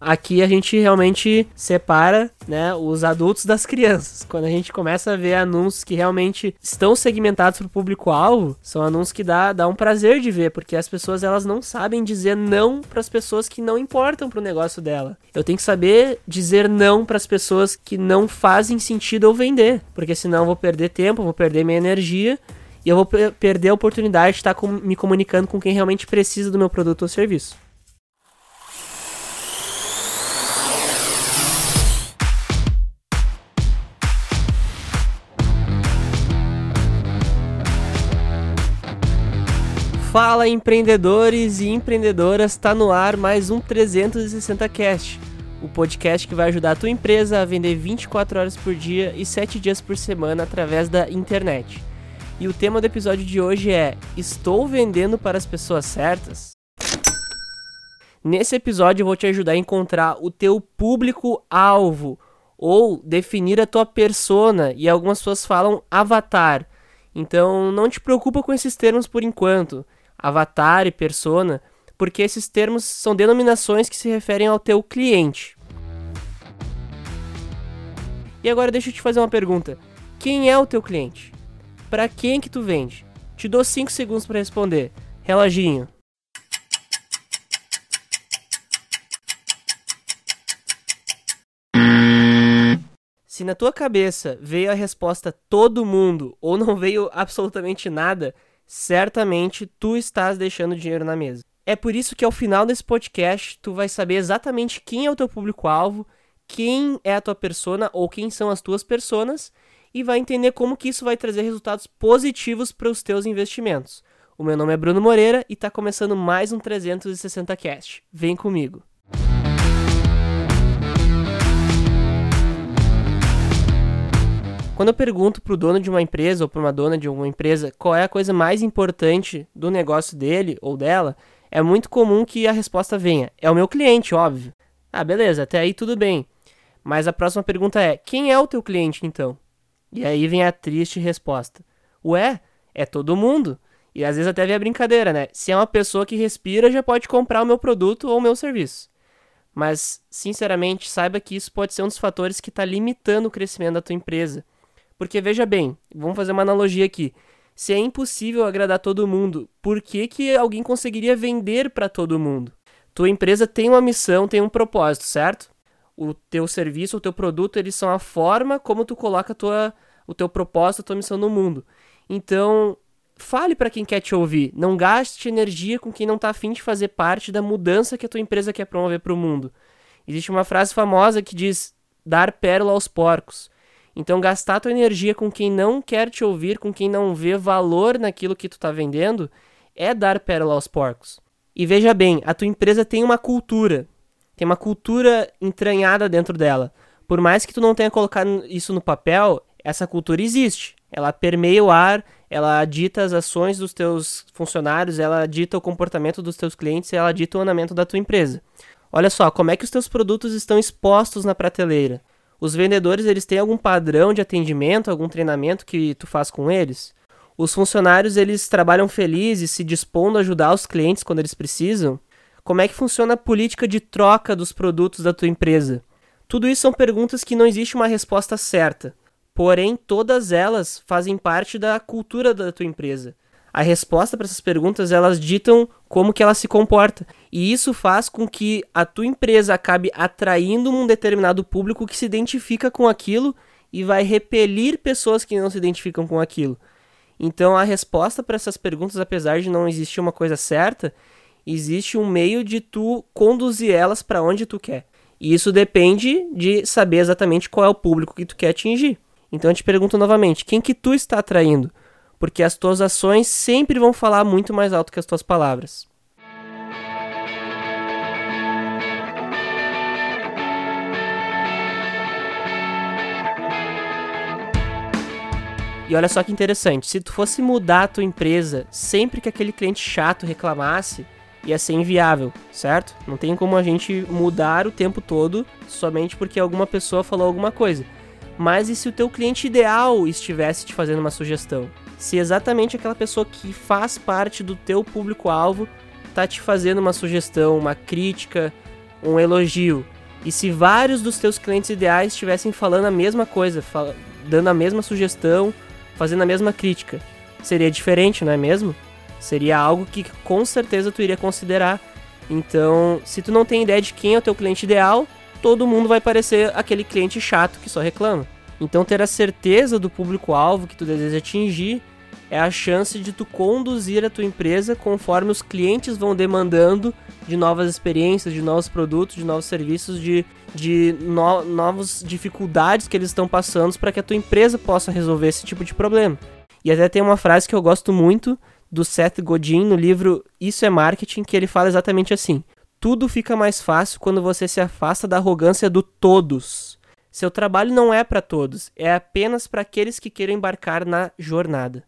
Aqui a gente realmente separa, né, os adultos das crianças. Quando a gente começa a ver anúncios que realmente estão segmentados para o público-alvo, são anúncios que dá, dá um prazer de ver, porque as pessoas elas não sabem dizer não para as pessoas que não importam para o negócio dela. Eu tenho que saber dizer não para as pessoas que não fazem sentido eu vender, porque senão eu vou perder tempo, vou perder minha energia e eu vou perder a oportunidade de estar com, me comunicando com quem realmente precisa do meu produto ou serviço. Fala empreendedores e empreendedoras, está no ar mais um 360 Cast, o podcast que vai ajudar a tua empresa a vender 24 horas por dia e 7 dias por semana através da internet. E o tema do episódio de hoje é: Estou vendendo para as pessoas certas? Nesse episódio eu vou te ajudar a encontrar o teu público-alvo ou definir a tua persona, e algumas pessoas falam avatar. Então não te preocupa com esses termos por enquanto avatar e persona, porque esses termos são denominações que se referem ao teu cliente. E agora deixa eu te fazer uma pergunta. Quem é o teu cliente? Para quem que tu vende? Te dou 5 segundos para responder. Reloginho. Se na tua cabeça veio a resposta todo mundo ou não veio absolutamente nada, certamente tu estás deixando dinheiro na mesa. É por isso que ao final desse podcast tu vai saber exatamente quem é o teu público-alvo, quem é a tua persona ou quem são as tuas personas e vai entender como que isso vai trazer resultados positivos para os teus investimentos. O meu nome é Bruno Moreira e está começando mais um 360 Cast. Vem comigo. Quando eu pergunto para o dono de uma empresa ou para uma dona de uma empresa qual é a coisa mais importante do negócio dele ou dela, é muito comum que a resposta venha: é o meu cliente, óbvio. Ah, beleza, até aí tudo bem. Mas a próxima pergunta é: quem é o teu cliente então? E aí vem a triste resposta: ué, é todo mundo. E às vezes até vem a brincadeira, né? Se é uma pessoa que respira, já pode comprar o meu produto ou o meu serviço. Mas, sinceramente, saiba que isso pode ser um dos fatores que está limitando o crescimento da tua empresa. Porque veja bem, vamos fazer uma analogia aqui. Se é impossível agradar todo mundo, por que, que alguém conseguiria vender para todo mundo? Tua empresa tem uma missão, tem um propósito, certo? O teu serviço, o teu produto, eles são a forma como tu coloca tua, o teu propósito, a tua missão no mundo. Então, fale para quem quer te ouvir. Não gaste energia com quem não está afim de fazer parte da mudança que a tua empresa quer promover para o mundo. Existe uma frase famosa que diz: dar pérola aos porcos. Então, gastar tua energia com quem não quer te ouvir, com quem não vê valor naquilo que tu está vendendo, é dar pérola aos porcos. E veja bem, a tua empresa tem uma cultura, tem uma cultura entranhada dentro dela. Por mais que tu não tenha colocado isso no papel, essa cultura existe. Ela permeia o ar, ela dita as ações dos teus funcionários, ela dita o comportamento dos teus clientes, ela dita o andamento da tua empresa. Olha só, como é que os teus produtos estão expostos na prateleira? Os vendedores, eles têm algum padrão de atendimento, algum treinamento que tu faz com eles? Os funcionários, eles trabalham felizes, se dispondo a ajudar os clientes quando eles precisam? Como é que funciona a política de troca dos produtos da tua empresa? Tudo isso são perguntas que não existe uma resposta certa. Porém, todas elas fazem parte da cultura da tua empresa a resposta para essas perguntas elas ditam como que ela se comporta. E isso faz com que a tua empresa acabe atraindo um determinado público que se identifica com aquilo e vai repelir pessoas que não se identificam com aquilo. Então a resposta para essas perguntas, apesar de não existir uma coisa certa, existe um meio de tu conduzir elas para onde tu quer. E isso depende de saber exatamente qual é o público que tu quer atingir. Então eu te pergunto novamente, quem que tu está atraindo? Porque as tuas ações sempre vão falar muito mais alto que as tuas palavras. E olha só que interessante, se tu fosse mudar a tua empresa sempre que aquele cliente chato reclamasse, ia ser inviável, certo? Não tem como a gente mudar o tempo todo somente porque alguma pessoa falou alguma coisa. Mas e se o teu cliente ideal estivesse te fazendo uma sugestão? Se exatamente aquela pessoa que faz parte do teu público-alvo tá te fazendo uma sugestão, uma crítica, um elogio, e se vários dos teus clientes ideais estivessem falando a mesma coisa, dando a mesma sugestão, fazendo a mesma crítica, seria diferente, não é mesmo? Seria algo que com certeza tu iria considerar. Então, se tu não tem ideia de quem é o teu cliente ideal, todo mundo vai parecer aquele cliente chato que só reclama. Então, ter a certeza do público-alvo que tu deseja atingir é a chance de tu conduzir a tua empresa conforme os clientes vão demandando de novas experiências, de novos produtos, de novos serviços, de, de no, novas dificuldades que eles estão passando para que a tua empresa possa resolver esse tipo de problema. E até tem uma frase que eu gosto muito do Seth Godin no livro Isso é Marketing, que ele fala exatamente assim: Tudo fica mais fácil quando você se afasta da arrogância do todos. Seu trabalho não é para todos, é apenas para aqueles que queiram embarcar na jornada.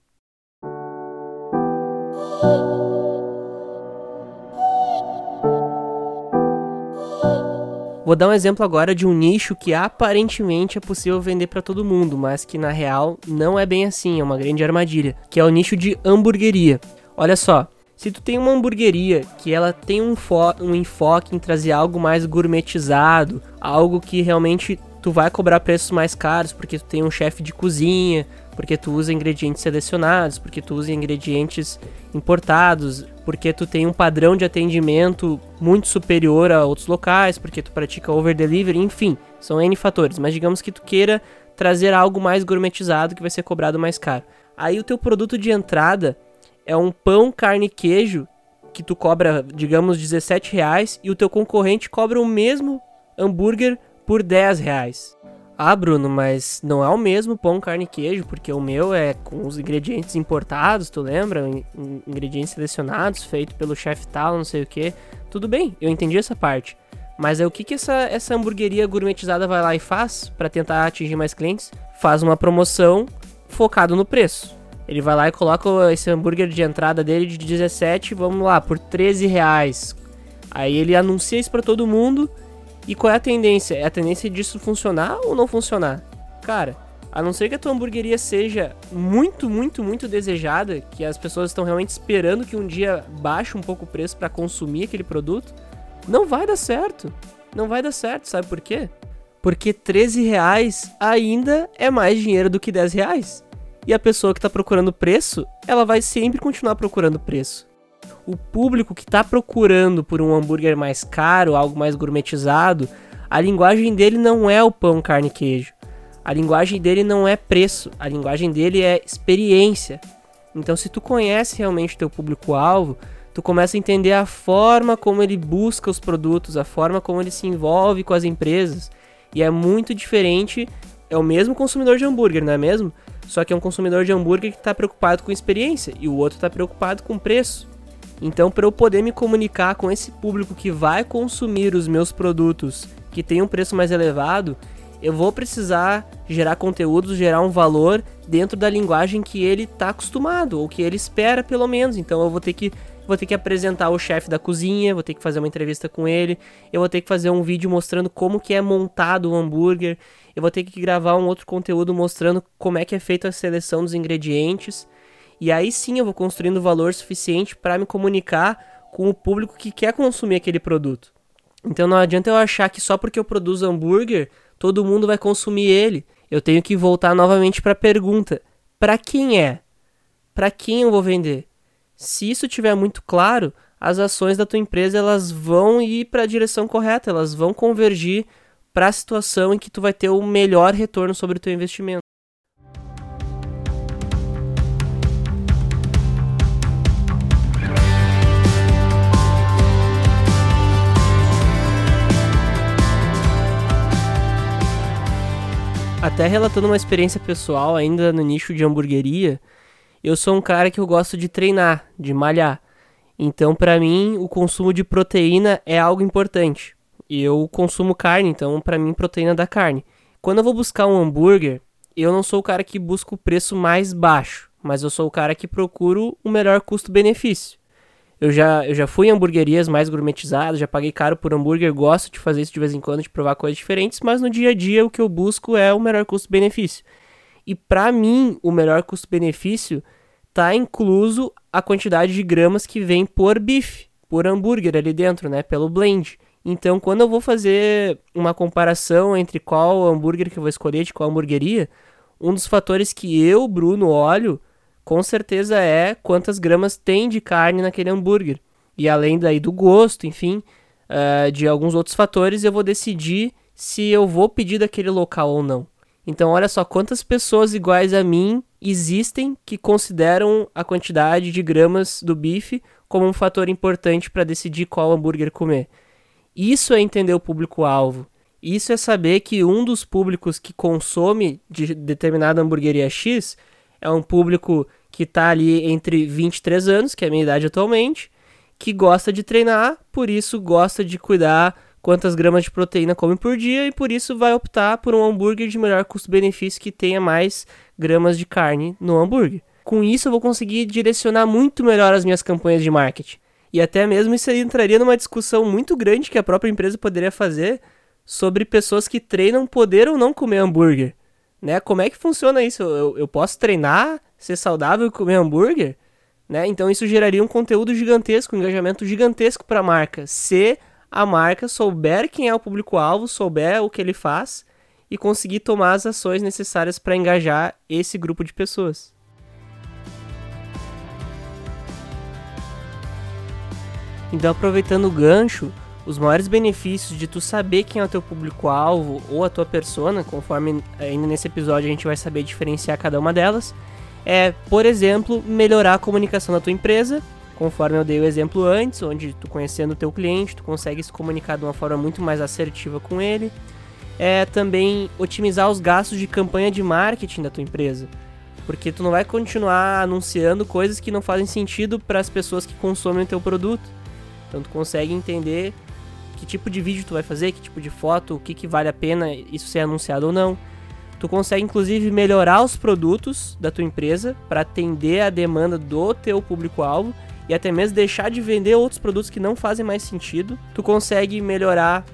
Vou dar um exemplo agora de um nicho que aparentemente é possível vender para todo mundo, mas que na real não é bem assim, é uma grande armadilha, que é o nicho de hamburgueria. Olha só, se tu tem uma hamburgueria que ela tem um, um enfoque em trazer algo mais gourmetizado, algo que realmente tu vai cobrar preços mais caros porque tu tem um chefe de cozinha, porque tu usa ingredientes selecionados, porque tu usa ingredientes importados, porque tu tem um padrão de atendimento muito superior a outros locais, porque tu pratica over delivery, enfim, são N fatores, mas digamos que tu queira trazer algo mais gourmetizado que vai ser cobrado mais caro. Aí o teu produto de entrada é um pão, carne e queijo que tu cobra, digamos, 17 reais e o teu concorrente cobra o mesmo hambúrguer por 10 reais. Ah, Bruno, mas não é o mesmo pão, carne e queijo, porque o meu é com os ingredientes importados, tu lembra? Ingredientes selecionados, feito pelo chefe tal, não sei o que. Tudo bem, eu entendi essa parte. Mas é o que, que essa, essa hamburgueria gourmetizada vai lá e faz para tentar atingir mais clientes? Faz uma promoção focado no preço. Ele vai lá e coloca esse hambúrguer de entrada dele de 17, vamos lá, por 13 reais. Aí ele anuncia isso para todo mundo e qual é a tendência? É a tendência disso funcionar ou não funcionar? Cara, a não ser que a tua hamburgueria seja muito, muito, muito desejada, que as pessoas estão realmente esperando que um dia baixe um pouco o preço para consumir aquele produto, não vai dar certo. Não vai dar certo, sabe por quê? Porque 13 reais ainda é mais dinheiro do que 10 reais. E a pessoa que está procurando preço, ela vai sempre continuar procurando preço o público que está procurando por um hambúrguer mais caro, algo mais gourmetizado, a linguagem dele não é o pão, carne e queijo. A linguagem dele não é preço, a linguagem dele é experiência. Então, se tu conhece realmente teu público-alvo, tu começa a entender a forma como ele busca os produtos, a forma como ele se envolve com as empresas. E é muito diferente, é o mesmo consumidor de hambúrguer, não é mesmo? Só que é um consumidor de hambúrguer que está preocupado com experiência e o outro está preocupado com preço. Então, para eu poder me comunicar com esse público que vai consumir os meus produtos que tem um preço mais elevado, eu vou precisar gerar conteúdos, gerar um valor dentro da linguagem que ele está acostumado ou que ele espera pelo menos. Então, eu vou ter que vou ter que apresentar o chefe da cozinha, vou ter que fazer uma entrevista com ele, eu vou ter que fazer um vídeo mostrando como que é montado o hambúrguer, eu vou ter que gravar um outro conteúdo mostrando como é que é feita a seleção dos ingredientes. E aí sim eu vou construindo valor suficiente para me comunicar com o público que quer consumir aquele produto. Então não adianta eu achar que só porque eu produzo hambúrguer, todo mundo vai consumir ele. Eu tenho que voltar novamente para a pergunta: para quem é? Para quem eu vou vender? Se isso tiver muito claro, as ações da tua empresa elas vão ir para a direção correta, elas vão convergir para a situação em que tu vai ter o melhor retorno sobre o teu investimento. Até relatando uma experiência pessoal ainda no nicho de hamburgueria, eu sou um cara que eu gosto de treinar, de malhar. Então, para mim, o consumo de proteína é algo importante. Eu consumo carne, então para mim proteína da carne. Quando eu vou buscar um hambúrguer, eu não sou o cara que busca o preço mais baixo, mas eu sou o cara que procuro o melhor custo-benefício. Eu já, eu já fui em hamburguerias mais gourmetizadas, já paguei caro por hambúrguer, gosto de fazer isso de vez em quando, de provar coisas diferentes, mas no dia a dia o que eu busco é o melhor custo-benefício. E para mim, o melhor custo-benefício tá incluso a quantidade de gramas que vem por bife, por hambúrguer ali dentro, né, pelo blend. Então, quando eu vou fazer uma comparação entre qual hambúrguer que eu vou escolher, de qual hamburgueria, um dos fatores que eu, Bruno, olho, com certeza é quantas gramas tem de carne naquele hambúrguer. E além daí do gosto, enfim, uh, de alguns outros fatores, eu vou decidir se eu vou pedir daquele local ou não. Então, olha só quantas pessoas iguais a mim existem que consideram a quantidade de gramas do bife como um fator importante para decidir qual hambúrguer comer. Isso é entender o público-alvo. Isso é saber que um dos públicos que consome de determinada hamburgueria X é um público que está ali entre 23 anos, que é a minha idade atualmente, que gosta de treinar, por isso gosta de cuidar quantas gramas de proteína come por dia e por isso vai optar por um hambúrguer de melhor custo-benefício que tenha mais gramas de carne no hambúrguer. Com isso eu vou conseguir direcionar muito melhor as minhas campanhas de marketing. E até mesmo isso entraria numa discussão muito grande que a própria empresa poderia fazer sobre pessoas que treinam poder ou não comer hambúrguer. Né? Como é que funciona isso? Eu, eu posso treinar, ser saudável e comer hambúrguer? Né? Então isso geraria um conteúdo gigantesco, um engajamento gigantesco para a marca. Se a marca souber quem é o público-alvo, souber o que ele faz e conseguir tomar as ações necessárias para engajar esse grupo de pessoas. Então, aproveitando o gancho, os maiores benefícios de tu saber quem é o teu público-alvo ou a tua persona, conforme ainda nesse episódio a gente vai saber diferenciar cada uma delas, é, por exemplo, melhorar a comunicação da tua empresa, conforme eu dei o exemplo antes, onde tu conhecendo o teu cliente, tu consegue se comunicar de uma forma muito mais assertiva com ele. É também otimizar os gastos de campanha de marketing da tua empresa, porque tu não vai continuar anunciando coisas que não fazem sentido para as pessoas que consomem o teu produto. Então tu consegue entender que tipo de vídeo tu vai fazer, que tipo de foto, o que, que vale a pena isso ser anunciado ou não. Tu consegue inclusive melhorar os produtos da tua empresa para atender a demanda do teu público-alvo e até mesmo deixar de vender outros produtos que não fazem mais sentido. Tu consegue melhorar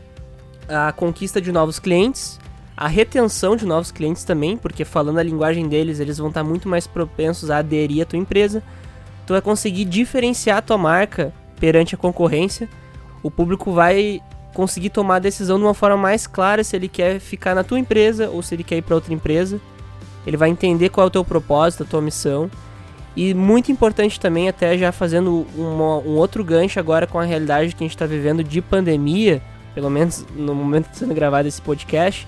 a conquista de novos clientes, a retenção de novos clientes também, porque falando a linguagem deles, eles vão estar muito mais propensos a aderir à tua empresa. Tu vai conseguir diferenciar a tua marca perante a concorrência, o público vai conseguir tomar a decisão de uma forma mais clara se ele quer ficar na tua empresa ou se ele quer ir para outra empresa. Ele vai entender qual é o teu propósito, a tua missão. E muito importante também, até já fazendo uma, um outro gancho agora com a realidade que a gente está vivendo de pandemia, pelo menos no momento que está sendo gravado esse podcast,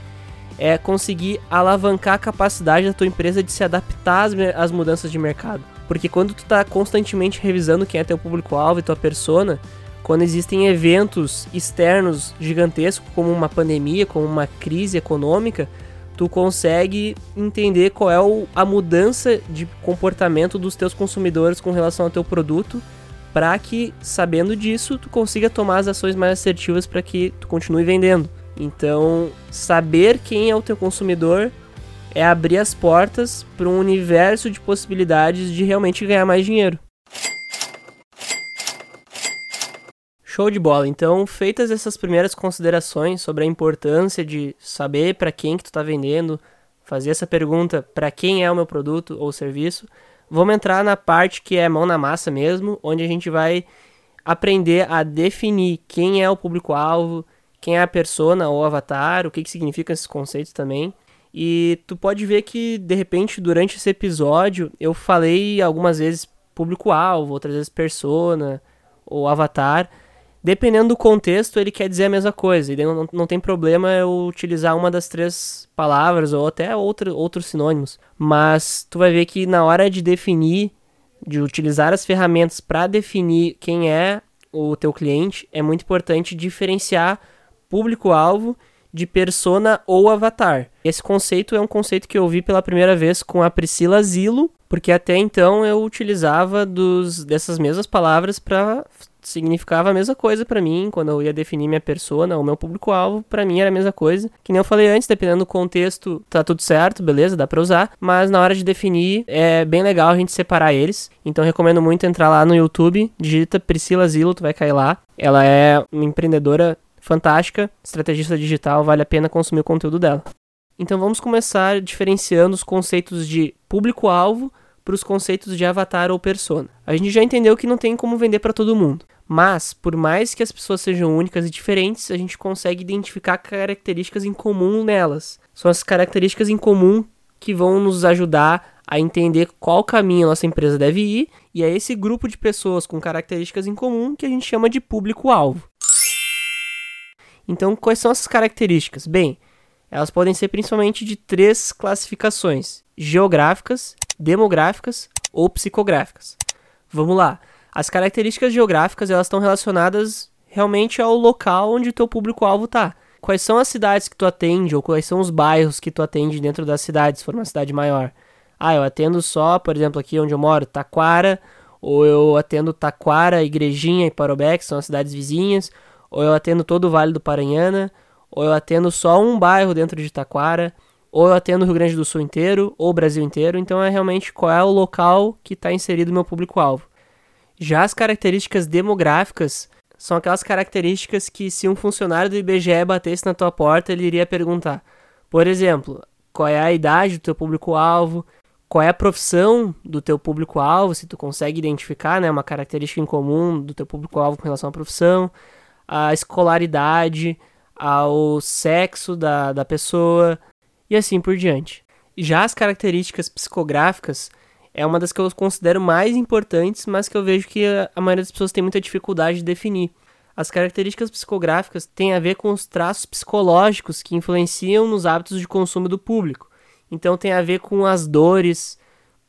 é conseguir alavancar a capacidade da tua empresa de se adaptar às, às mudanças de mercado. Porque quando tu tá constantemente revisando quem é teu público-alvo e tua persona, quando existem eventos externos gigantescos, como uma pandemia, como uma crise econômica, tu consegue entender qual é o, a mudança de comportamento dos teus consumidores com relação ao teu produto, para que, sabendo disso, tu consiga tomar as ações mais assertivas para que tu continue vendendo. Então, saber quem é o teu consumidor é abrir as portas para um universo de possibilidades de realmente ganhar mais dinheiro. Show de bola. Então, feitas essas primeiras considerações sobre a importância de saber para quem que tu está vendendo, fazer essa pergunta para quem é o meu produto ou serviço, vamos entrar na parte que é mão na massa mesmo, onde a gente vai aprender a definir quem é o público-alvo, quem é a persona ou avatar, o que, que significam esses conceitos também. E tu pode ver que, de repente, durante esse episódio, eu falei algumas vezes público-alvo, outras vezes persona ou avatar. Dependendo do contexto, ele quer dizer a mesma coisa. E não, não tem problema eu utilizar uma das três palavras ou até outro, outros sinônimos. Mas tu vai ver que na hora de definir, de utilizar as ferramentas para definir quem é o teu cliente, é muito importante diferenciar público-alvo de persona ou avatar. Esse conceito é um conceito que eu vi pela primeira vez com a Priscila Zilo, porque até então eu utilizava dos, dessas mesmas palavras para significava a mesma coisa para mim quando eu ia definir minha persona, o meu público-alvo, para mim era a mesma coisa. Que nem eu falei antes, dependendo do contexto, tá tudo certo, beleza, dá para usar, mas na hora de definir é bem legal a gente separar eles. Então recomendo muito entrar lá no YouTube, digita Priscila Zilo, tu vai cair lá. Ela é uma empreendedora fantástica, estrategista digital, vale a pena consumir o conteúdo dela. Então vamos começar diferenciando os conceitos de público-alvo para os conceitos de avatar ou persona. A gente já entendeu que não tem como vender para todo mundo, Mas, por mais que as pessoas sejam únicas e diferentes, a gente consegue identificar características em comum nelas. São as características em comum que vão nos ajudar a entender qual caminho a nossa empresa deve ir, e é esse grupo de pessoas com características em comum que a gente chama de público-alvo. Então, quais são essas características? Bem, elas podem ser principalmente de três classificações: geográficas, demográficas ou psicográficas. Vamos lá. As características geográficas elas estão relacionadas realmente ao local onde o teu público-alvo está. Quais são as cidades que tu atende ou quais são os bairros que tu atende dentro das cidades, se for uma cidade maior? Ah, eu atendo só, por exemplo, aqui onde eu moro, Taquara, ou eu atendo Taquara, Igrejinha e Parobé, que são as cidades vizinhas, ou eu atendo todo o Vale do Paranhana, ou eu atendo só um bairro dentro de Taquara, ou eu atendo o Rio Grande do Sul inteiro, ou o Brasil inteiro, então é realmente qual é o local que está inserido no meu público-alvo. Já as características demográficas são aquelas características que se um funcionário do IBGE batesse na tua porta, ele iria perguntar. Por exemplo, qual é a idade do teu público-alvo, qual é a profissão do teu público-alvo, se tu consegue identificar, né, uma característica em comum do teu público-alvo com relação à profissão, a escolaridade, ao sexo da, da pessoa e assim por diante. Já as características psicográficas é uma das que eu considero mais importantes, mas que eu vejo que a maioria das pessoas tem muita dificuldade de definir. As características psicográficas têm a ver com os traços psicológicos que influenciam nos hábitos de consumo do público. Então tem a ver com as dores,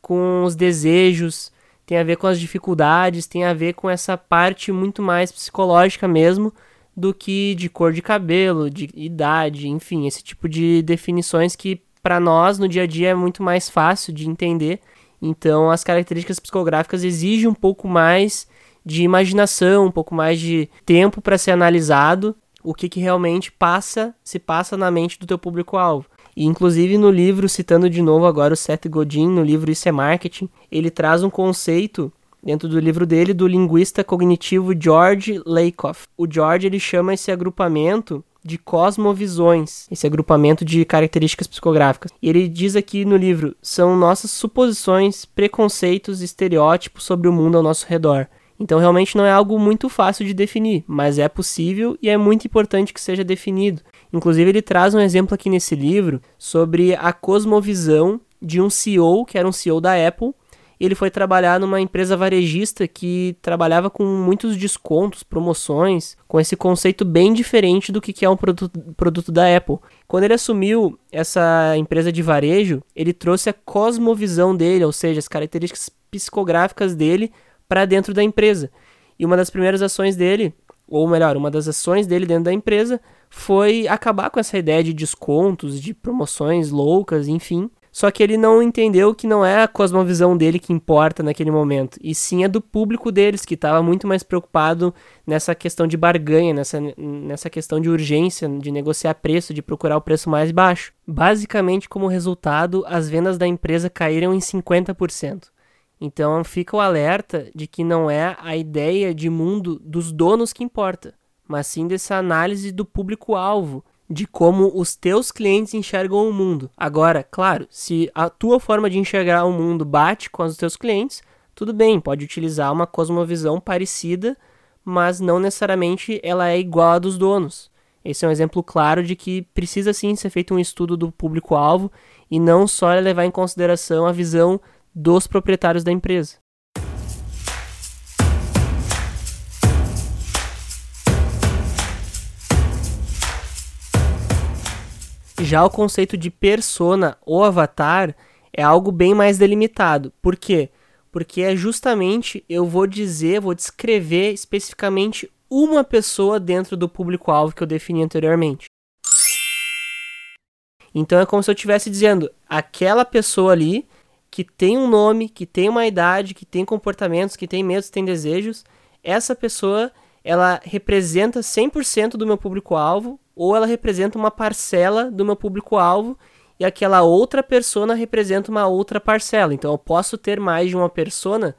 com os desejos, tem a ver com as dificuldades, tem a ver com essa parte muito mais psicológica mesmo do que de cor de cabelo, de idade, enfim, esse tipo de definições que para nós no dia a dia é muito mais fácil de entender então, as características psicográficas exigem um pouco mais de imaginação, um pouco mais de tempo para ser analisado o que, que realmente passa, se passa na mente do teu público-alvo. E inclusive no livro, citando de novo agora o Seth Godin, no livro Isso é Marketing, ele traz um conceito dentro do livro dele do linguista cognitivo George Lakoff. O George ele chama esse agrupamento de cosmovisões, esse agrupamento de características psicográficas. E ele diz aqui no livro: são nossas suposições, preconceitos estereótipos sobre o mundo ao nosso redor. Então realmente não é algo muito fácil de definir, mas é possível e é muito importante que seja definido. Inclusive ele traz um exemplo aqui nesse livro sobre a cosmovisão de um CEO, que era um CEO da Apple, ele foi trabalhar numa empresa varejista que trabalhava com muitos descontos, promoções, com esse conceito bem diferente do que é um produto, produto da Apple. Quando ele assumiu essa empresa de varejo, ele trouxe a cosmovisão dele, ou seja, as características psicográficas dele para dentro da empresa. E uma das primeiras ações dele, ou melhor, uma das ações dele dentro da empresa foi acabar com essa ideia de descontos, de promoções loucas, enfim, só que ele não entendeu que não é a cosmovisão dele que importa naquele momento, e sim a do público deles, que estava muito mais preocupado nessa questão de barganha, nessa, nessa questão de urgência, de negociar preço, de procurar o preço mais baixo. Basicamente, como resultado, as vendas da empresa caíram em 50%. Então fica o alerta de que não é a ideia de mundo dos donos que importa, mas sim dessa análise do público-alvo, de como os teus clientes enxergam o mundo. Agora, claro, se a tua forma de enxergar o mundo bate com os teus clientes, tudo bem, pode utilizar uma cosmovisão parecida, mas não necessariamente ela é igual à dos donos. Esse é um exemplo claro de que precisa sim ser feito um estudo do público-alvo e não só levar em consideração a visão dos proprietários da empresa. Já o conceito de persona ou avatar é algo bem mais delimitado. Por quê? Porque é justamente eu vou dizer, vou descrever especificamente uma pessoa dentro do público-alvo que eu defini anteriormente. Então é como se eu estivesse dizendo aquela pessoa ali que tem um nome, que tem uma idade, que tem comportamentos, que tem medos, tem desejos, essa pessoa ela representa 100% do meu público-alvo ou ela representa uma parcela do meu público-alvo e aquela outra persona representa uma outra parcela. Então eu posso ter mais de uma persona,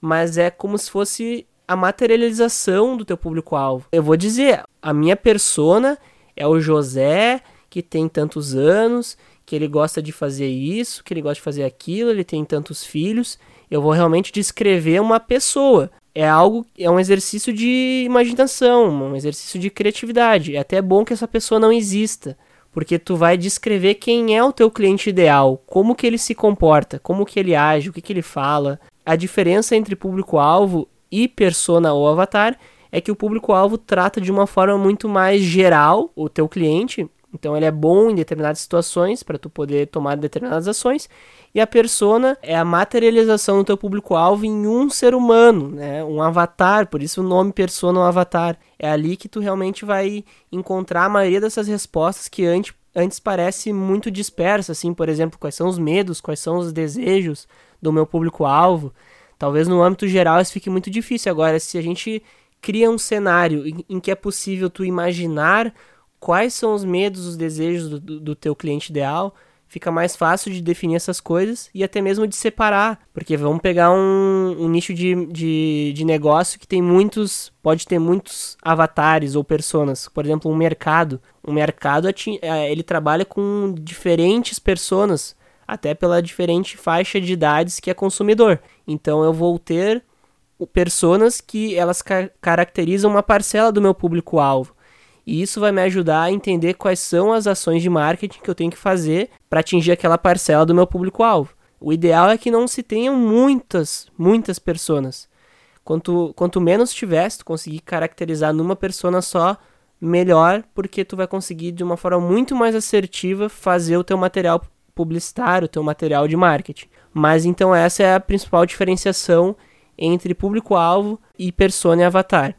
mas é como se fosse a materialização do teu público-alvo. Eu vou dizer, a minha persona é o José, que tem tantos anos, que ele gosta de fazer isso, que ele gosta de fazer aquilo, ele tem tantos filhos. Eu vou realmente descrever uma pessoa. É algo, é um exercício de imaginação, um exercício de criatividade. É até bom que essa pessoa não exista, porque tu vai descrever quem é o teu cliente ideal, como que ele se comporta, como que ele age, o que que ele fala. A diferença entre público-alvo e persona ou avatar é que o público-alvo trata de uma forma muito mais geral o teu cliente, então ele é bom em determinadas situações para tu poder tomar determinadas ações, e a persona é a materialização do teu público-alvo em um ser humano, né? Um avatar, por isso o nome persona é um avatar. É ali que tu realmente vai encontrar a maioria dessas respostas que antes, antes parece muito dispersa, assim, por exemplo, quais são os medos, quais são os desejos do meu público-alvo. Talvez no âmbito geral isso fique muito difícil. Agora, se a gente cria um cenário em, em que é possível tu imaginar quais são os medos, os desejos do, do, teu cliente ideal, fica mais fácil de definir essas coisas e até mesmo de separar. Porque vamos pegar um, um nicho de, de, de, negócio que tem muitos. pode ter muitos avatares ou personas. Por exemplo, um mercado. Um mercado é, ele trabalha com diferentes personas, até pela diferente faixa de idades que é consumidor. Então eu vou ter personas que elas ca caracterizam uma parcela do meu público-alvo. E isso vai me ajudar a entender quais são as ações de marketing que eu tenho que fazer para atingir aquela parcela do meu público-alvo. O ideal é que não se tenham muitas, muitas pessoas. Quanto, quanto menos tiver, se tu conseguir caracterizar numa persona só, melhor, porque tu vai conseguir de uma forma muito mais assertiva fazer o teu material publicitário, o teu material de marketing. Mas então essa é a principal diferenciação entre público-alvo e persona e avatar.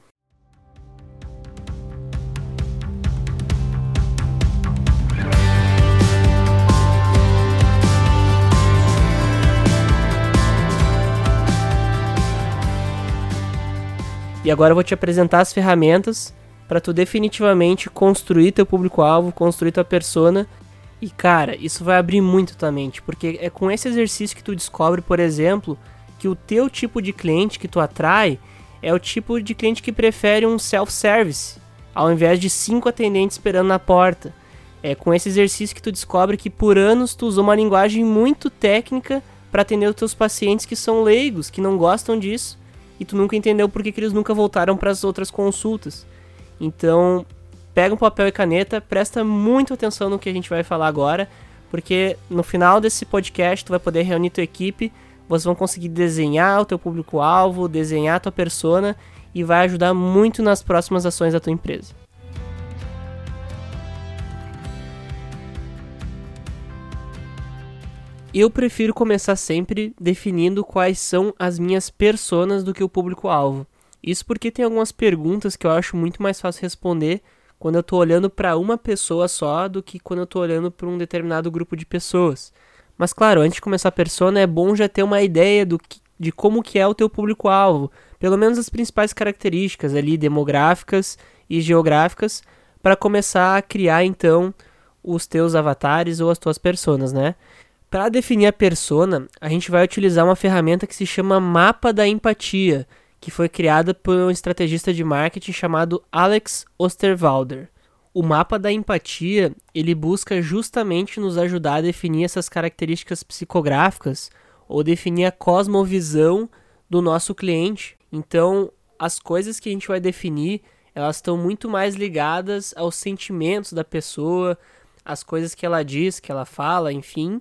E agora eu vou te apresentar as ferramentas para tu definitivamente construir teu público-alvo, construir tua persona. E cara, isso vai abrir muito tua mente, porque é com esse exercício que tu descobre, por exemplo, que o teu tipo de cliente que tu atrai é o tipo de cliente que prefere um self-service, ao invés de cinco atendentes esperando na porta. É com esse exercício que tu descobre que por anos tu usou uma linguagem muito técnica para atender os teus pacientes que são leigos, que não gostam disso e tu nunca entendeu por que, que eles nunca voltaram para as outras consultas. Então, pega um papel e caneta, presta muito atenção no que a gente vai falar agora, porque no final desse podcast tu vai poder reunir tua equipe, vocês vão conseguir desenhar o teu público-alvo, desenhar a tua persona e vai ajudar muito nas próximas ações da tua empresa. Eu prefiro começar sempre definindo quais são as minhas personas do que o público-alvo. Isso porque tem algumas perguntas que eu acho muito mais fácil responder quando eu estou olhando para uma pessoa só do que quando eu estou olhando para um determinado grupo de pessoas. Mas claro, antes de começar a persona é bom já ter uma ideia do que, de como que é o teu público-alvo, pelo menos as principais características ali demográficas e geográficas para começar a criar então os teus avatares ou as tuas personas, né? Para definir a persona, a gente vai utilizar uma ferramenta que se chama Mapa da Empatia, que foi criada por um estrategista de marketing chamado Alex Osterwalder. O mapa da empatia, ele busca justamente nos ajudar a definir essas características psicográficas ou definir a cosmovisão do nosso cliente. Então, as coisas que a gente vai definir, elas estão muito mais ligadas aos sentimentos da pessoa, às coisas que ela diz, que ela fala, enfim,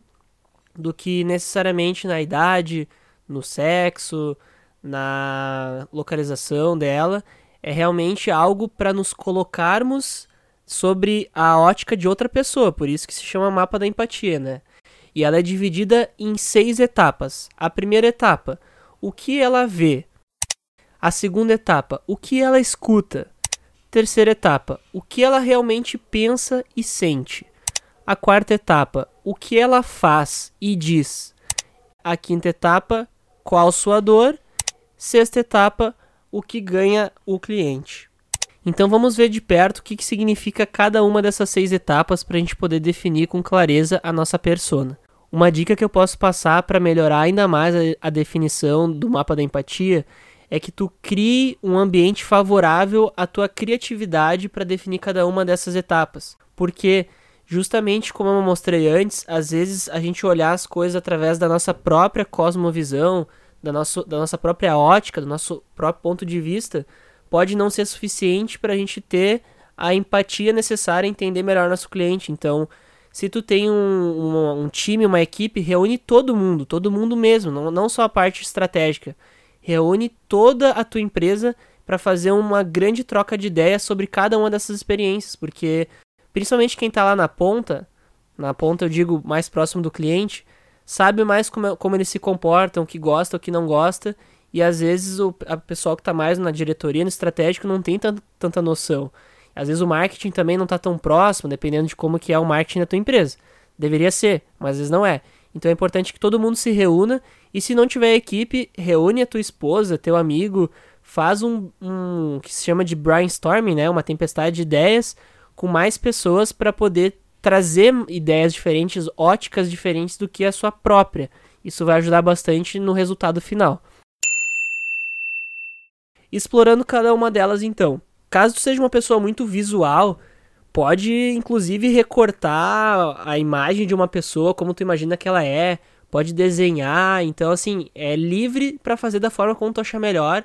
do que necessariamente na idade, no sexo, na localização dela. É realmente algo para nos colocarmos sobre a ótica de outra pessoa, por isso que se chama mapa da empatia, né? E ela é dividida em seis etapas. A primeira etapa, o que ela vê. A segunda etapa, o que ela escuta. Terceira etapa, o que ela realmente pensa e sente. A quarta etapa, o que ela faz e diz. A quinta etapa, qual sua dor. Sexta etapa, o que ganha o cliente. Então vamos ver de perto o que, que significa cada uma dessas seis etapas para a gente poder definir com clareza a nossa persona. Uma dica que eu posso passar para melhorar ainda mais a, a definição do mapa da empatia é que tu crie um ambiente favorável à tua criatividade para definir cada uma dessas etapas. Porque justamente como eu mostrei antes, às vezes a gente olhar as coisas através da nossa própria cosmovisão, da, nosso, da nossa própria ótica, do nosso próprio ponto de vista, pode não ser suficiente para a gente ter a empatia necessária entender melhor nosso cliente. Então, se tu tem um, um, um, time, uma equipe, reúne todo mundo, todo mundo mesmo, não, não só a parte estratégica. Reúne toda a tua empresa para fazer uma grande troca de ideias sobre cada uma dessas experiências, porque principalmente quem está lá na ponta, na ponta eu digo mais próximo do cliente, sabe mais como, como eles se comportam, o que gosta, o que não gosta, e às vezes o a pessoal que está mais na diretoria, no estratégico, não tem tanta noção. Às vezes o marketing também não está tão próximo, dependendo de como que é o marketing da tua empresa. Deveria ser, mas às vezes não é. Então é importante que todo mundo se reúna e se não tiver equipe, reúne a tua esposa, teu amigo, faz um, um que se chama de brainstorming, né, uma tempestade de ideias com mais pessoas para poder trazer ideias diferentes, óticas diferentes do que a sua própria. Isso vai ajudar bastante no resultado final. Explorando cada uma delas então. Caso seja uma pessoa muito visual, pode inclusive recortar a imagem de uma pessoa como tu imagina que ela é, pode desenhar, então assim, é livre para fazer da forma como tu achar melhor.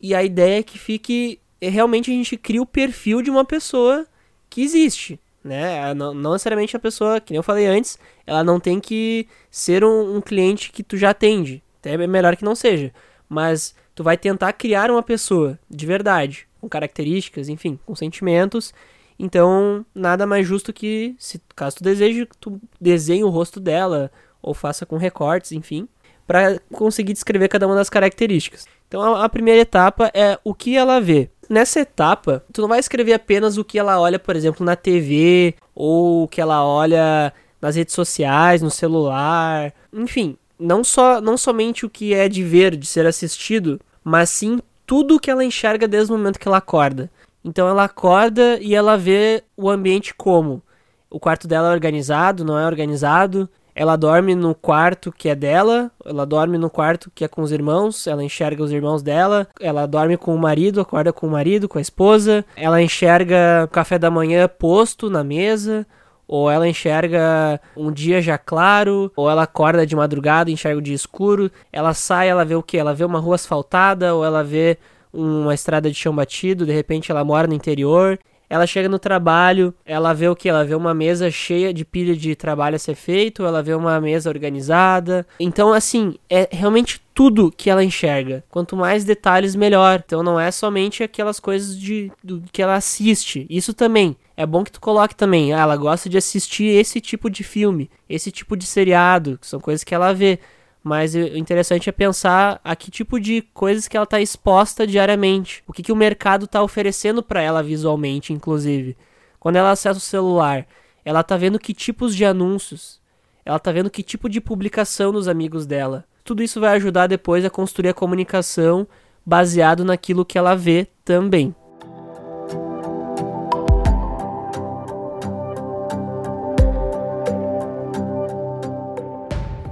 E a ideia é que fique realmente a gente cria o perfil de uma pessoa que existe, né? Não, não necessariamente a pessoa, que nem eu falei antes, ela não tem que ser um, um cliente que tu já atende. Até é melhor que não seja, mas tu vai tentar criar uma pessoa de verdade com características, enfim, com sentimentos. Então, nada mais justo que, se caso tu deseje, tu desenhe o rosto dela ou faça com recortes, enfim, para conseguir descrever cada uma das características. Então, a, a primeira etapa é o que ela vê. Nessa etapa, tu não vai escrever apenas o que ela olha, por exemplo, na TV ou o que ela olha nas redes sociais, no celular, enfim, não só não somente o que é de ver, de ser assistido, mas sim tudo que ela enxerga desde o momento que ela acorda. Então ela acorda e ela vê o ambiente como o quarto dela é organizado, não é organizado. Ela dorme no quarto que é dela, ela dorme no quarto que é com os irmãos, ela enxerga os irmãos dela, ela dorme com o marido, acorda com o marido, com a esposa, ela enxerga o café da manhã posto na mesa, ou ela enxerga um dia já claro, ou ela acorda de madrugada e enxerga o dia escuro. Ela sai, ela vê o que? Ela vê uma rua asfaltada, ou ela vê uma estrada de chão batido, de repente ela mora no interior. Ela chega no trabalho, ela vê o que? Ela vê uma mesa cheia de pilha de trabalho a ser feito, ela vê uma mesa organizada. Então, assim, é realmente tudo que ela enxerga. Quanto mais detalhes, melhor. Então, não é somente aquelas coisas de, do, que ela assiste. Isso também. É bom que tu coloque também. Ah, ela gosta de assistir esse tipo de filme, esse tipo de seriado, que são coisas que ela vê. Mas o interessante é pensar a que tipo de coisas que ela está exposta diariamente. O que, que o mercado está oferecendo para ela visualmente, inclusive. Quando ela acessa o celular, ela está vendo que tipos de anúncios. Ela está vendo que tipo de publicação dos amigos dela. Tudo isso vai ajudar depois a construir a comunicação baseado naquilo que ela vê também.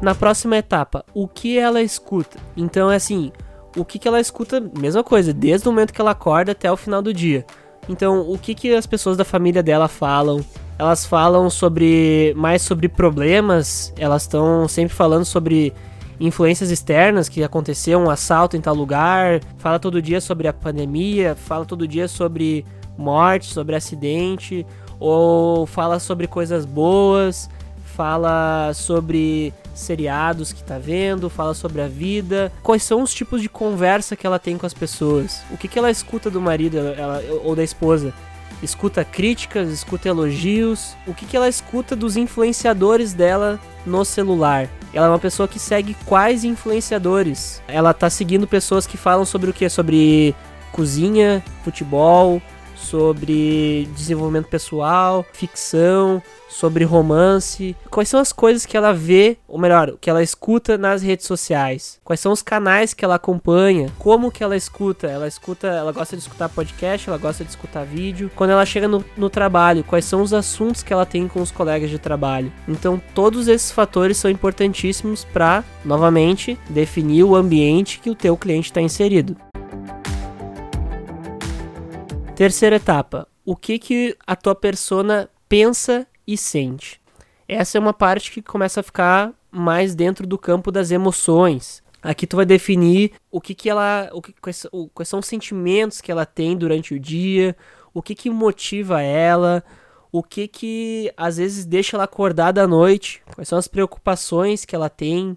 Na próxima etapa, o que ela escuta? Então é assim, o que, que ela escuta, mesma coisa, desde o momento que ela acorda até o final do dia. Então, o que, que as pessoas da família dela falam? Elas falam sobre mais sobre problemas, elas estão sempre falando sobre influências externas que aconteceu um assalto em tal lugar, fala todo dia sobre a pandemia, fala todo dia sobre morte, sobre acidente, ou fala sobre coisas boas, fala sobre seriados que tá vendo, fala sobre a vida, quais são os tipos de conversa que ela tem com as pessoas, o que, que ela escuta do marido ela, ou da esposa. Escuta críticas, escuta elogios, o que, que ela escuta dos influenciadores dela no celular. Ela é uma pessoa que segue quais influenciadores? Ela tá seguindo pessoas que falam sobre o que? Sobre cozinha, futebol, sobre desenvolvimento pessoal, ficção, sobre romance. Quais são as coisas que ela vê, ou melhor, que ela escuta nas redes sociais? Quais são os canais que ela acompanha? Como que ela escuta? Ela escuta, ela gosta de escutar podcast, ela gosta de escutar vídeo. Quando ela chega no, no trabalho, quais são os assuntos que ela tem com os colegas de trabalho? Então, todos esses fatores são importantíssimos para, novamente, definir o ambiente que o teu cliente está inserido. Terceira etapa, o que que a tua persona pensa e sente. Essa é uma parte que começa a ficar mais dentro do campo das emoções. Aqui tu vai definir o que que ela, o que, quais, quais são os sentimentos que ela tem durante o dia, o que que motiva ela, o que que às vezes deixa ela acordada à noite, quais são as preocupações que ela tem,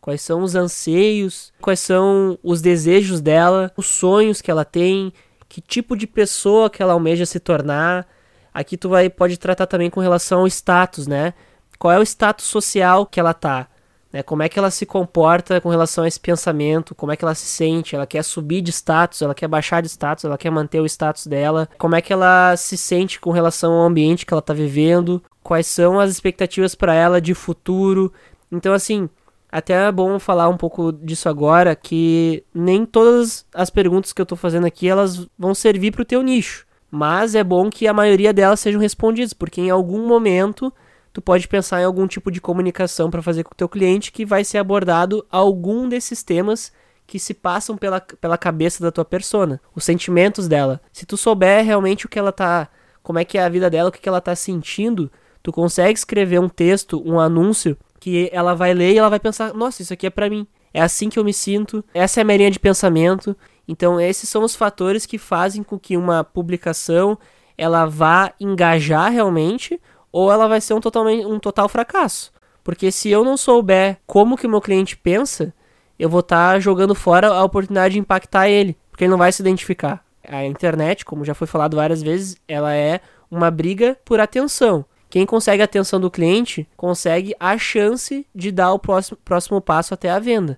quais são os anseios, quais são os desejos dela, os sonhos que ela tem, que tipo de pessoa que ela almeja se tornar. Aqui tu vai pode tratar também com relação ao status, né? Qual é o status social que ela tá? Né? Como é que ela se comporta com relação a esse pensamento? Como é que ela se sente? Ela quer subir de status? Ela quer baixar de status? Ela quer manter o status dela? Como é que ela se sente com relação ao ambiente que ela está vivendo? Quais são as expectativas para ela de futuro? Então, assim, até é bom falar um pouco disso agora, que nem todas as perguntas que eu estou fazendo aqui elas vão servir para o teu nicho. Mas é bom que a maioria delas sejam respondidas, porque em algum momento tu pode pensar em algum tipo de comunicação para fazer com o teu cliente que vai ser abordado algum desses temas que se passam pela, pela cabeça da tua persona, os sentimentos dela. Se tu souber realmente o que ela tá, como é que é a vida dela, o que, que ela tá sentindo, tu consegue escrever um texto, um anúncio que ela vai ler e ela vai pensar: "Nossa, isso aqui é para mim. É assim que eu me sinto. Essa é a minha linha de pensamento". Então, esses são os fatores que fazem com que uma publicação ela vá engajar realmente ou ela vai ser um, totalmente, um total fracasso. Porque se eu não souber como que o meu cliente pensa, eu vou estar tá jogando fora a oportunidade de impactar ele, porque ele não vai se identificar. A internet, como já foi falado várias vezes, ela é uma briga por atenção. Quem consegue a atenção do cliente consegue a chance de dar o próximo, próximo passo até a venda.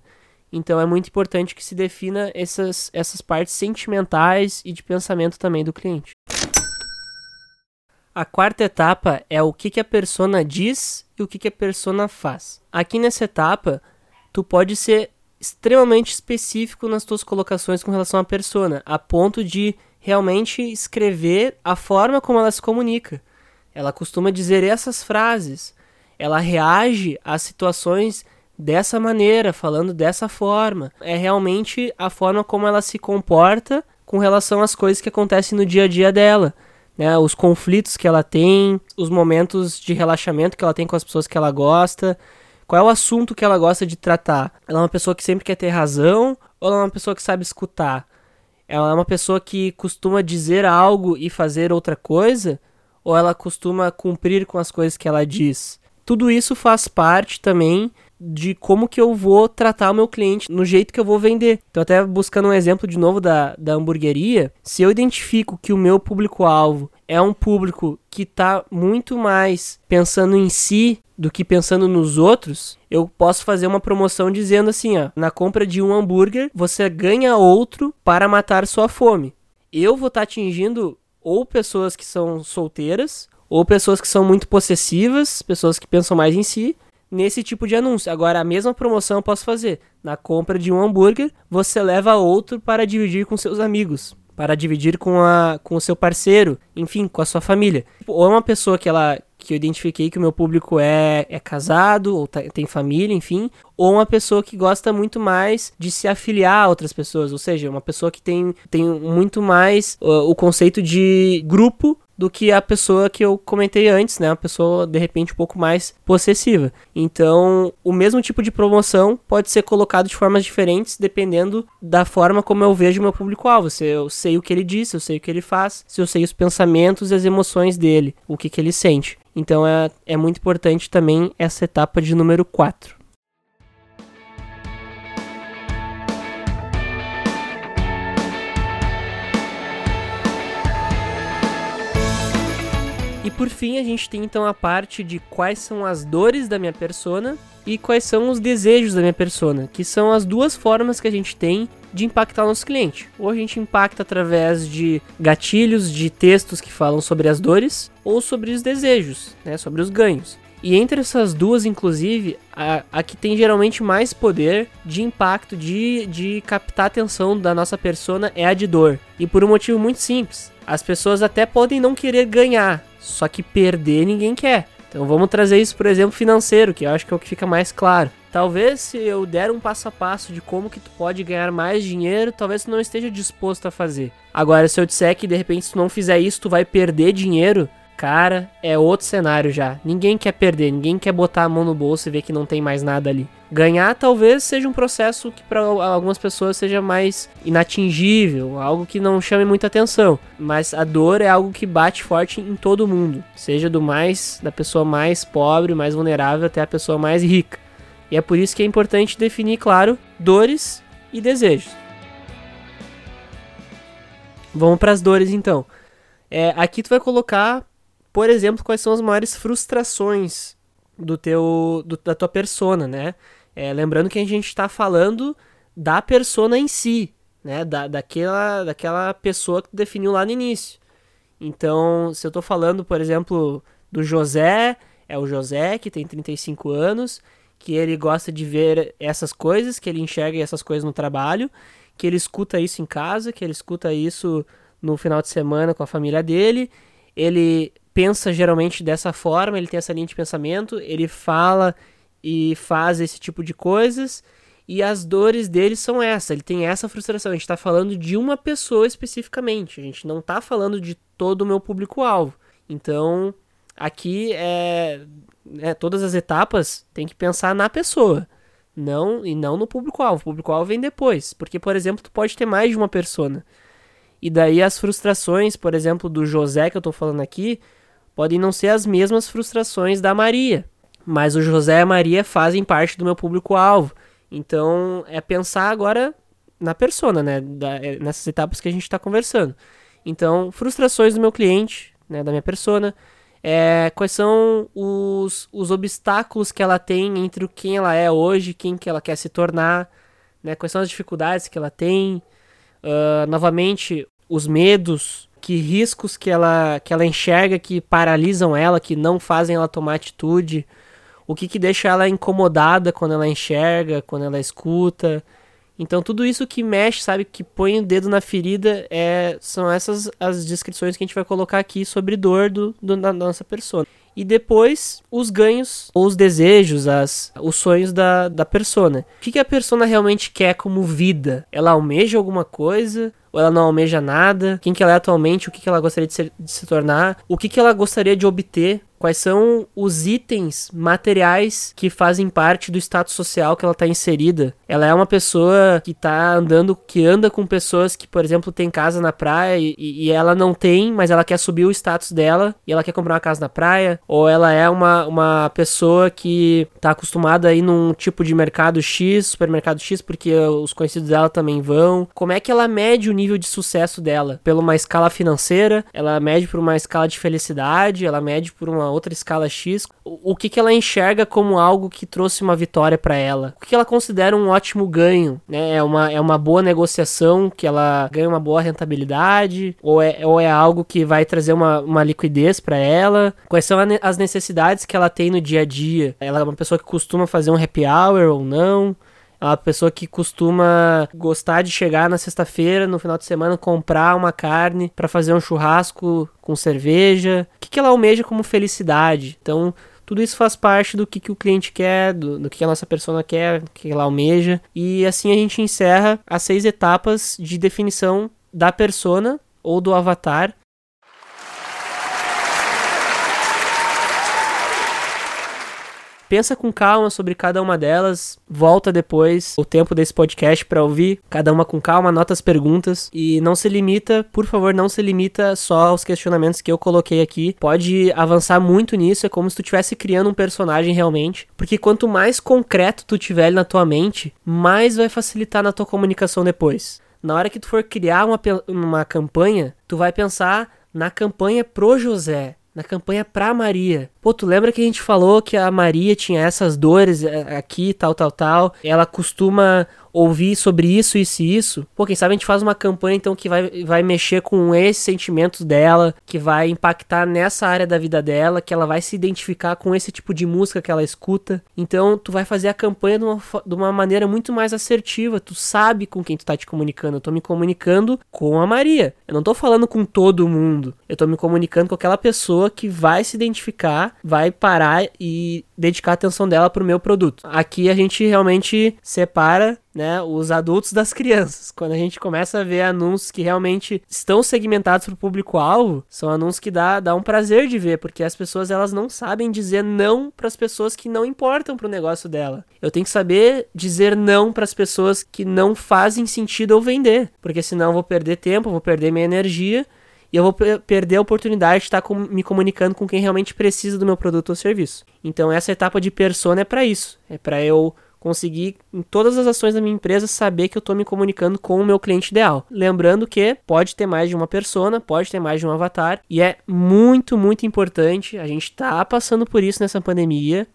Então é muito importante que se defina essas, essas partes sentimentais e de pensamento também do cliente. A quarta etapa é o que, que a persona diz e o que, que a persona faz. Aqui nessa etapa, tu pode ser extremamente específico nas tuas colocações com relação à persona, a ponto de realmente escrever a forma como ela se comunica. Ela costuma dizer essas frases. Ela reage às situações dessa maneira, falando dessa forma. É realmente a forma como ela se comporta com relação às coisas que acontecem no dia a dia dela né, os conflitos que ela tem, os momentos de relaxamento que ela tem com as pessoas que ela gosta, qual é o assunto que ela gosta de tratar. Ela é uma pessoa que sempre quer ter razão ou ela é uma pessoa que sabe escutar? Ela é uma pessoa que costuma dizer algo e fazer outra coisa ou ela costuma cumprir com as coisas que ela diz? Tudo isso faz parte também de como que eu vou tratar o meu cliente no jeito que eu vou vender. Então, até buscando um exemplo de novo da, da hamburgueria, se eu identifico que o meu público-alvo é um público que está muito mais pensando em si do que pensando nos outros, eu posso fazer uma promoção dizendo assim, ó, na compra de um hambúrguer, você ganha outro para matar sua fome. Eu vou estar tá atingindo ou pessoas que são solteiras, ou pessoas que são muito possessivas, pessoas que pensam mais em si, nesse tipo de anúncio. Agora, a mesma promoção eu posso fazer. Na compra de um hambúrguer, você leva outro para dividir com seus amigos, para dividir com, a, com o seu parceiro, enfim, com a sua família. Ou é uma pessoa que ela que eu identifiquei que o meu público é, é casado ou tá, tem família, enfim, ou uma pessoa que gosta muito mais de se afiliar a outras pessoas, ou seja, uma pessoa que tem, tem muito mais uh, o conceito de grupo do que a pessoa que eu comentei antes, né? Uma pessoa de repente um pouco mais possessiva. Então, o mesmo tipo de promoção pode ser colocado de formas diferentes dependendo da forma como eu vejo meu público-alvo. Se eu sei o que ele diz, se eu sei o que ele faz, se eu sei os pensamentos e as emoções dele, o que, que ele sente. Então, é, é muito importante também essa etapa de número 4. E por fim, a gente tem então a parte de quais são as dores da minha persona e quais são os desejos da minha persona, que são as duas formas que a gente tem de impactar o nosso cliente. Ou a gente impacta através de gatilhos, de textos que falam sobre as dores, ou sobre os desejos, né, sobre os ganhos. E entre essas duas, inclusive, a, a que tem geralmente mais poder de impacto, de, de captar a atenção da nossa persona é a de dor. E por um motivo muito simples. As pessoas até podem não querer ganhar, só que perder ninguém quer. Então vamos trazer isso, por exemplo, financeiro, que eu acho que é o que fica mais claro. Talvez se eu der um passo a passo de como que tu pode ganhar mais dinheiro, talvez tu não esteja disposto a fazer. Agora, se eu disser que de repente se tu não fizer isso, tu vai perder dinheiro, cara, é outro cenário já. Ninguém quer perder, ninguém quer botar a mão no bolso e ver que não tem mais nada ali. Ganhar talvez seja um processo que para algumas pessoas seja mais inatingível, algo que não chame muita atenção, mas a dor é algo que bate forte em todo mundo, seja do mais da pessoa mais pobre, mais vulnerável até a pessoa mais rica. E é por isso que é importante definir, claro, dores e desejos. Vamos para as dores então. É, aqui tu vai colocar por exemplo, quais são as maiores frustrações do teu, do, da tua persona, né? É, lembrando que a gente está falando da persona em si, né? Da, daquela, daquela pessoa que tu definiu lá no início. Então, se eu estou falando, por exemplo, do José, é o José que tem 35 anos, que ele gosta de ver essas coisas, que ele enxerga essas coisas no trabalho, que ele escuta isso em casa, que ele escuta isso no final de semana com a família dele. Ele pensa geralmente dessa forma, ele tem essa linha de pensamento, ele fala e faz esse tipo de coisas. E as dores dele são essa, ele tem essa frustração. A gente está falando de uma pessoa especificamente, a gente não está falando de todo o meu público-alvo. Então, aqui é, é, todas as etapas tem que pensar na pessoa, não e não no público-alvo. O público-alvo vem depois, porque por exemplo, tu pode ter mais de uma persona. E daí as frustrações, por exemplo, do José que eu estou falando aqui, podem não ser as mesmas frustrações da Maria, mas o José e a Maria fazem parte do meu público-alvo. Então é pensar agora na persona, né? Da, é, nessas etapas que a gente está conversando. Então, frustrações do meu cliente, né? Da minha persona. É, quais são os, os obstáculos que ela tem entre quem ela é hoje, quem que ela quer se tornar, né? Quais são as dificuldades que ela tem. Uh, novamente, os medos, que riscos que ela, que ela enxerga que paralisam ela, que não fazem ela tomar atitude, o que, que deixa ela incomodada quando ela enxerga, quando ela escuta. Então tudo isso que mexe, sabe, que põe o dedo na ferida, é, são essas as descrições que a gente vai colocar aqui sobre dor do, do da nossa persona. E depois os ganhos, ou os desejos, as, os sonhos da, da persona. O que, que a persona realmente quer como vida? Ela almeja alguma coisa? Ou ela não almeja nada, quem que ela é atualmente, o que, que ela gostaria de, ser, de se tornar, o que, que ela gostaria de obter quais são os itens materiais que fazem parte do status social que ela está inserida. Ela é uma pessoa que está andando, que anda com pessoas que, por exemplo, tem casa na praia e, e, ela não tem, mas ela quer subir o status dela e ela quer comprar uma casa na praia. Ou ela é uma, uma pessoa que está acostumada a ir num tipo de mercado X, supermercado X, porque os conhecidos dela também vão. Como é que ela mede o nível de sucesso dela? Pela uma escala financeira, ela mede por uma escala de felicidade, ela mede por uma outra escala X, o, que, que ela enxerga como algo que trouxe uma vitória para ela, o que ela considera um ótimo ganho, né? É uma, é uma boa negociação, que ela ganha uma boa rentabilidade, ou é, ou é algo que vai trazer uma, uma liquidez para ela, quais são as necessidades que ela tem no dia a dia, ela é uma pessoa que costuma fazer um happy hour ou não, a pessoa que costuma gostar de chegar na sexta-feira, no final de semana, comprar uma carne para fazer um churrasco com cerveja. O que, que ela almeja como felicidade? Então, tudo isso faz parte do que, que o cliente quer, do, do que a nossa persona quer, do que ela almeja. E assim a gente encerra as seis etapas de definição da persona ou do avatar pensa com calma sobre cada uma delas, volta depois o tempo desse podcast para ouvir cada uma com calma, anota as perguntas e não se limita, por favor, não se limita só aos questionamentos que eu coloquei aqui. Pode avançar muito nisso, é como se tu estivesse criando um personagem realmente, porque quanto mais concreto tu tiver na tua mente, mais vai facilitar na tua comunicação depois. Na hora que tu for criar uma, uma campanha, tu vai pensar na campanha pro José, na campanha pra Maria. Pô, tu lembra que a gente falou que a Maria tinha essas dores é, aqui, tal, tal, tal? Ela costuma ouvir sobre isso, isso e isso. Pô, quem sabe a gente faz uma campanha então que vai, vai mexer com esses sentimentos dela, que vai impactar nessa área da vida dela, que ela vai se identificar com esse tipo de música que ela escuta. Então, tu vai fazer a campanha de uma, de uma maneira muito mais assertiva. Tu sabe com quem tu tá te comunicando. Eu tô me comunicando com a Maria. Eu não tô falando com todo mundo. Eu tô me comunicando com aquela pessoa que vai se identificar, vai parar e dedicar a atenção dela pro meu produto. Aqui a gente realmente separa né, os adultos das crianças. Quando a gente começa a ver anúncios que realmente estão segmentados para o público-alvo, são anúncios que dá, dá um prazer de ver, porque as pessoas elas não sabem dizer não para as pessoas que não importam para o negócio dela. Eu tenho que saber dizer não para as pessoas que não fazem sentido eu vender, porque senão eu vou perder tempo, vou perder minha energia e eu vou perder a oportunidade de estar com, me comunicando com quem realmente precisa do meu produto ou serviço. Então essa etapa de persona é para isso, é para eu conseguir, em todas as ações da minha empresa, saber que eu estou me comunicando com o meu cliente ideal. Lembrando que pode ter mais de uma persona, pode ter mais de um avatar, e é muito, muito importante. A gente está passando por isso nessa pandemia.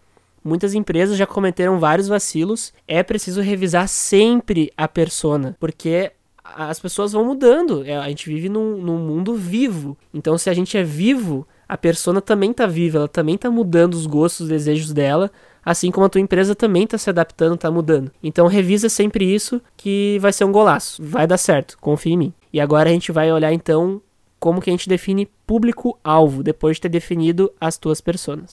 Muitas empresas já cometeram vários vacilos. É preciso revisar sempre a persona, porque as pessoas vão mudando. É, a gente vive num, num mundo vivo. Então, se a gente é vivo, a persona também está viva, ela também está mudando os gostos, os desejos dela assim como a tua empresa também está se adaptando, está mudando. Então revisa sempre isso que vai ser um golaço, vai dar certo, confia em mim. E agora a gente vai olhar então como que a gente define público-alvo depois de ter definido as tuas personas.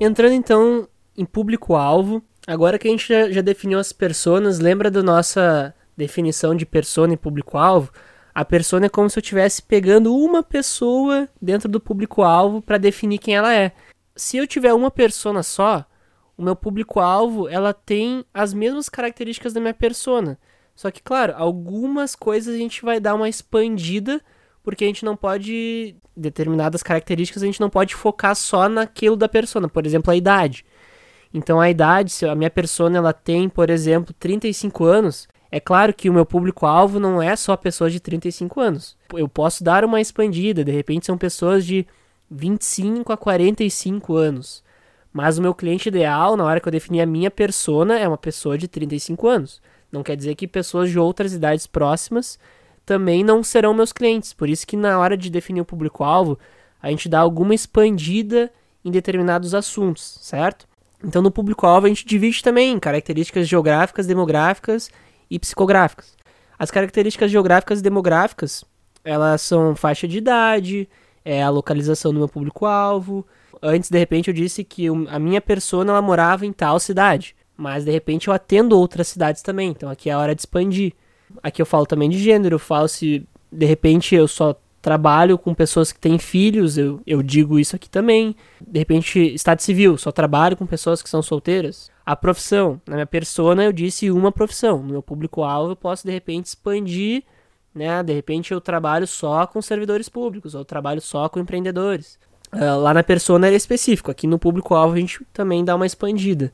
Entrando então em público-alvo, agora que a gente já, já definiu as personas, lembra da nossa definição de persona e público-alvo, a persona é como se eu estivesse pegando uma pessoa dentro do público-alvo para definir quem ela é. Se eu tiver uma persona só, o meu público-alvo ela tem as mesmas características da minha persona. Só que, claro, algumas coisas a gente vai dar uma expandida, porque a gente não pode. Determinadas características a gente não pode focar só naquilo da persona. Por exemplo, a idade. Então, a idade, se a minha persona ela tem, por exemplo, 35 anos, é claro que o meu público-alvo não é só pessoas de 35 anos. Eu posso dar uma expandida, de repente são pessoas de 25 a 45 anos. Mas o meu cliente ideal, na hora que eu definir a minha persona, é uma pessoa de 35 anos. Não quer dizer que pessoas de outras idades próximas também não serão meus clientes. Por isso que na hora de definir o público-alvo, a gente dá alguma expandida em determinados assuntos, certo? Então no público-alvo a gente divide também em características geográficas, demográficas e psicográficas. As características geográficas e demográficas, elas são faixa de idade, é a localização do meu público-alvo. Antes, de repente, eu disse que a minha persona ela morava em tal cidade, mas de repente eu atendo outras cidades também, então aqui é a hora de expandir. Aqui eu falo também de gênero, eu falo se de repente eu só trabalho com pessoas que têm filhos, eu, eu digo isso aqui também. De repente, estado civil, só trabalho com pessoas que são solteiras. A profissão, na minha persona eu disse uma profissão. No meu público-alvo eu posso de repente expandir, né? De repente eu trabalho só com servidores públicos, ou trabalho só com empreendedores. Uh, lá na persona era específico, aqui no público-alvo a gente também dá uma expandida.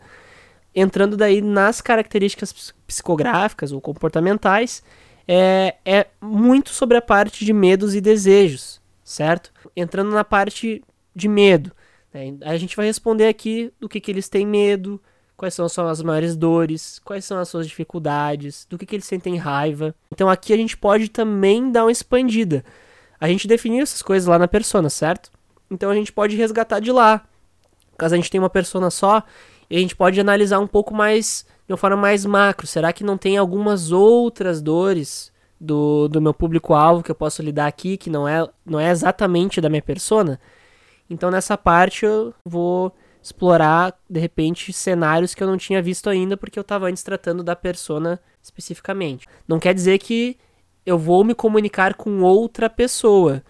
Entrando daí nas características psicográficas ou comportamentais, é, é muito sobre a parte de medos e desejos, certo? Entrando na parte de medo, né? a gente vai responder aqui do que, que eles têm medo, quais são, as maiores dores, quais são as suas dificuldades, do que, que eles sentem raiva. Então aqui a gente pode também dar uma expandida. A gente definiu essas coisas lá na persona, certo? Então a gente pode resgatar de lá. Caso a gente tenha uma persona só, a gente pode analisar um pouco mais de uma forma mais macro. Será que não tem algumas outras dores do, do meu público-alvo que eu posso lidar aqui, que não é, não é exatamente da minha persona? Então nessa parte eu vou explorar, de repente, cenários que eu não tinha visto ainda, porque eu estava antes tratando da persona especificamente. Não quer dizer que eu vou me comunicar com outra pessoa.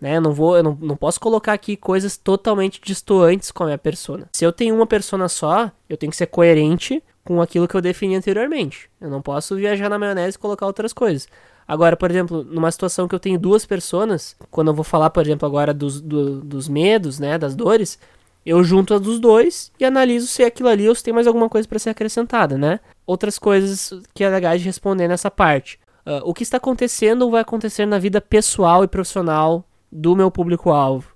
Né? Eu não vou, eu não, não posso colocar aqui coisas totalmente distantes com a minha persona. Se eu tenho uma persona só, eu tenho que ser coerente com aquilo que eu defini anteriormente. Eu não posso viajar na maionese e colocar outras coisas. Agora, por exemplo, numa situação que eu tenho duas personas, quando eu vou falar, por exemplo, agora dos, do, dos medos, né, das dores, eu junto as dos dois e analiso se aquilo ali ou se tem mais alguma coisa para ser acrescentada, né? Outras coisas que é legal de responder nessa parte. Uh, o que está acontecendo ou vai acontecer na vida pessoal e profissional do meu público-alvo?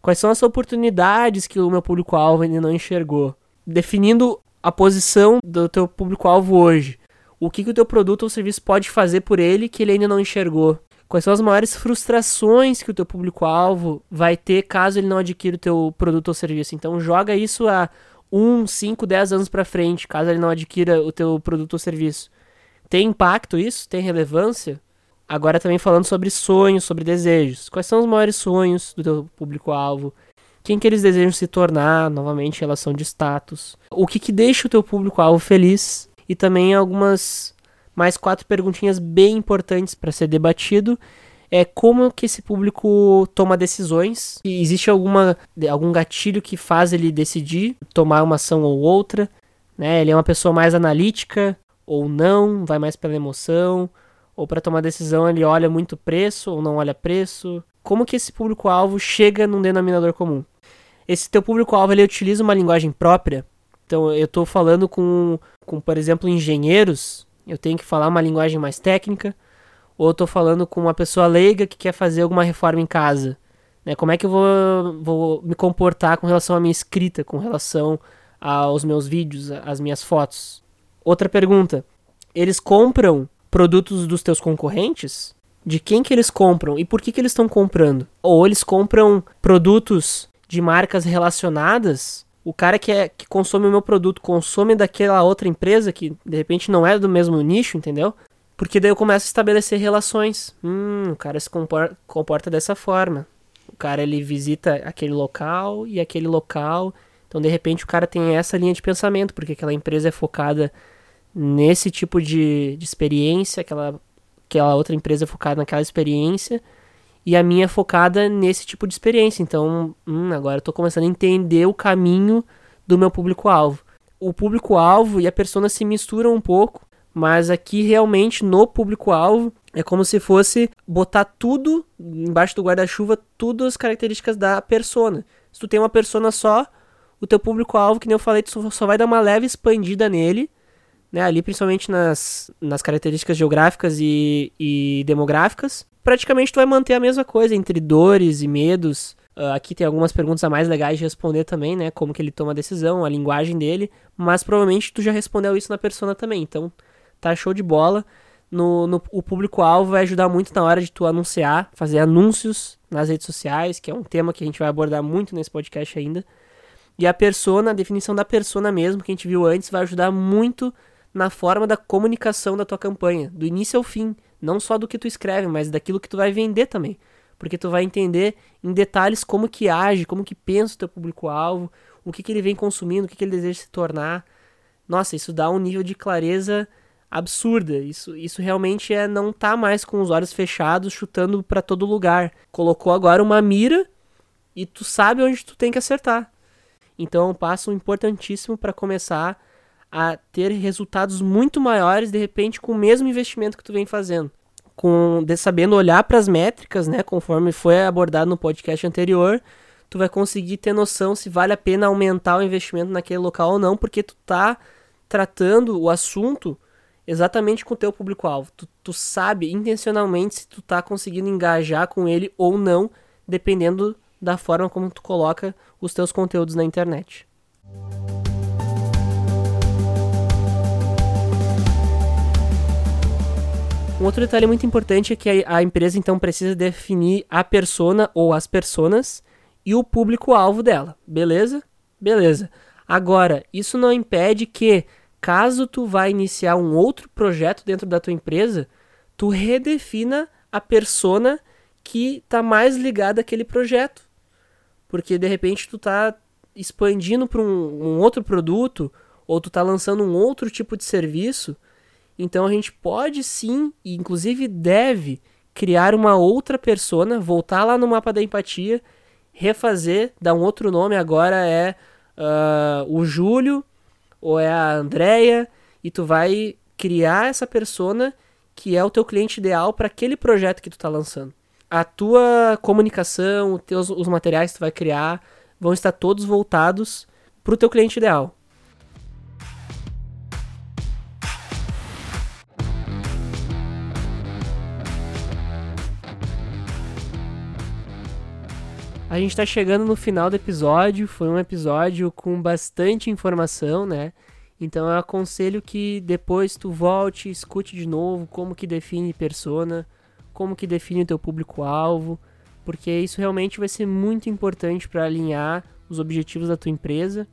Quais são as oportunidades que o meu público-alvo ainda não enxergou? Definindo a posição do teu público-alvo hoje. O que, que o teu produto ou serviço pode fazer por ele que ele ainda não enxergou? Quais são as maiores frustrações que o teu público-alvo vai ter caso ele não adquira o teu produto ou serviço? Então joga isso a 1, 5, 10 anos para frente, caso ele não adquira o teu produto ou serviço. Tem impacto isso? Tem relevância? Agora também falando sobre sonhos, sobre desejos. Quais são os maiores sonhos do teu público-alvo? Quem que eles desejam se tornar, novamente, relação de status? O que que deixa o teu público-alvo feliz? E também algumas mais quatro perguntinhas bem importantes para ser debatido é como que esse público toma decisões. E existe alguma, algum gatilho que faz ele decidir tomar uma ação ou outra. Né? Ele é uma pessoa mais analítica ou não, vai mais pela emoção. Ou para tomar decisão ele olha muito preço ou não olha preço. Como que esse público-alvo chega num denominador comum? Esse teu público-alvo ele utiliza uma linguagem própria. Então eu estou falando com, com, por exemplo, engenheiros. Eu tenho que falar uma linguagem mais técnica ou tô falando com uma pessoa leiga que quer fazer alguma reforma em casa. Né? Como é que eu vou, vou me comportar com relação à minha escrita, com relação aos meus vídeos, às minhas fotos? Outra pergunta: eles compram produtos dos teus concorrentes? De quem que eles compram e por que, que eles estão comprando? Ou eles compram produtos de marcas relacionadas? O cara que, é, que consome o meu produto consome daquela outra empresa que de repente não é do mesmo nicho, entendeu? Porque daí eu começo a estabelecer relações. Hum, o cara se comporta, comporta dessa forma. O cara ele visita aquele local e aquele local. Então, de repente, o cara tem essa linha de pensamento, porque aquela empresa é focada nesse tipo de, de experiência, aquela, aquela outra empresa focada naquela experiência, e a minha focada nesse tipo de experiência. Então, hum, agora eu estou começando a entender o caminho do meu público-alvo. O público-alvo e a persona se misturam um pouco, mas aqui realmente no público-alvo é como se fosse botar tudo embaixo do guarda-chuva, todas as características da persona. Se tu tem uma persona só, o teu público-alvo, que nem eu falei, tu só vai dar uma leve expandida nele, né? Ali principalmente nas, nas características geográficas e, e demográficas. Praticamente tu vai manter a mesma coisa entre dores e medos. Uh, aqui tem algumas perguntas a mais legais de responder também, né? Como que ele toma a decisão, a linguagem dele. Mas provavelmente tu já respondeu isso na persona também. Então tá show de bola. No, no, o público-alvo vai ajudar muito na hora de tu anunciar, fazer anúncios nas redes sociais, que é um tema que a gente vai abordar muito nesse podcast ainda. E a persona, a definição da persona mesmo, que a gente viu antes, vai ajudar muito na forma da comunicação da tua campanha, do início ao fim, não só do que tu escreve, mas daquilo que tu vai vender também. Porque tu vai entender em detalhes como que age, como que pensa o teu público-alvo, o que, que ele vem consumindo, o que, que ele deseja se tornar. Nossa, isso dá um nível de clareza absurda. Isso, isso realmente é não tá mais com os olhos fechados chutando para todo lugar. Colocou agora uma mira e tu sabe onde tu tem que acertar. Então é um passo importantíssimo para começar a ter resultados muito maiores de repente com o mesmo investimento que tu vem fazendo. Com de, sabendo olhar para as métricas, né, conforme foi abordado no podcast anterior, tu vai conseguir ter noção se vale a pena aumentar o investimento naquele local ou não, porque tu tá tratando o assunto exatamente com o teu público-alvo. Tu, tu sabe intencionalmente se tu tá conseguindo engajar com ele ou não, dependendo da forma como tu coloca os teus conteúdos na internet. Um outro detalhe muito importante é que a empresa então precisa definir a persona ou as personas e o público-alvo dela. Beleza? Beleza. Agora, isso não impede que caso tu vá iniciar um outro projeto dentro da tua empresa, tu redefina a persona que está mais ligada àquele projeto. Porque de repente tu está expandindo para um, um, outro produto ou tu está lançando um outro tipo de serviço. Então a gente pode sim, e inclusive deve, criar uma outra persona, voltar lá no mapa da empatia, refazer, dar um outro nome. Agora é uh, o Júlio ou é a Andrea e tu vai criar essa persona que é o teu cliente ideal para aquele projeto que tu está lançando. A tua comunicação, os, teus, os materiais que tu vai criar vão estar todos voltados para o teu cliente ideal. A gente está chegando no final do episódio. Foi um episódio com bastante informação, né? Então eu aconselho que depois tu volte, escute de novo como que define persona, como que define o teu público-alvo, porque isso realmente vai ser muito importante para alinhar os objetivos da tua empresa.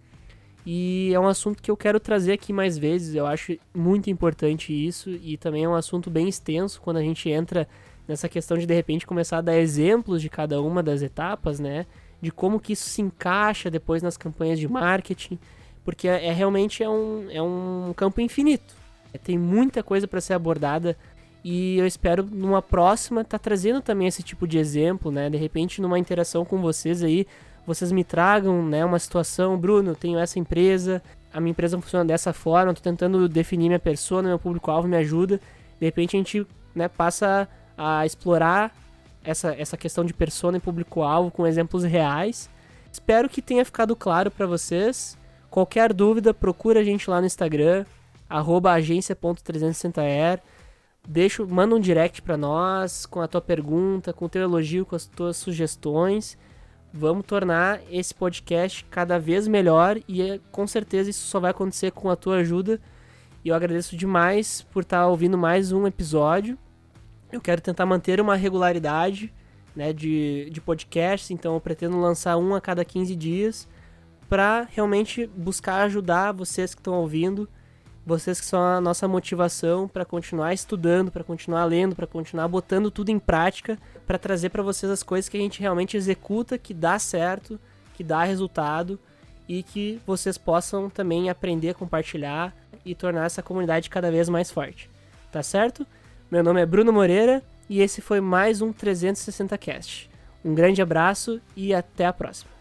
E é um assunto que eu quero trazer aqui mais vezes, eu acho muito importante isso e também é um assunto bem extenso quando a gente entra nessa questão de de repente começar a dar exemplos de cada uma das etapas, né? De como que isso se encaixa depois nas campanhas de marketing, porque é, é realmente é um, é um campo infinito. É, tem muita coisa para ser abordada e eu espero numa próxima estar tá trazendo também esse tipo de exemplo, né? De repente numa interação com vocês aí, vocês me tragam, né, uma situação, Bruno, tenho essa empresa, a minha empresa funciona dessa forma, estou tentando definir minha persona, meu público-alvo, me ajuda. De repente a gente, né, passa a explorar essa, essa questão de persona e público-alvo com exemplos reais. Espero que tenha ficado claro para vocês. Qualquer dúvida, procura a gente lá no Instagram, agência.360er. Deixa, manda um direct para nós com a tua pergunta, com o teu elogio, com as tuas sugestões. Vamos tornar esse podcast cada vez melhor e com certeza isso só vai acontecer com a tua ajuda. E eu agradeço demais por estar tá ouvindo mais um episódio. Eu quero tentar manter uma regularidade né, de, de podcasts, então eu pretendo lançar um a cada 15 dias para realmente buscar ajudar vocês que estão ouvindo, vocês que são a nossa motivação para continuar estudando, para continuar lendo, para continuar botando tudo em prática, para trazer para vocês as coisas que a gente realmente executa, que dá certo, que dá resultado e que vocês possam também aprender compartilhar e tornar essa comunidade cada vez mais forte. Tá certo? Meu nome é Bruno Moreira e esse foi mais um 360 Cast. Um grande abraço e até a próxima.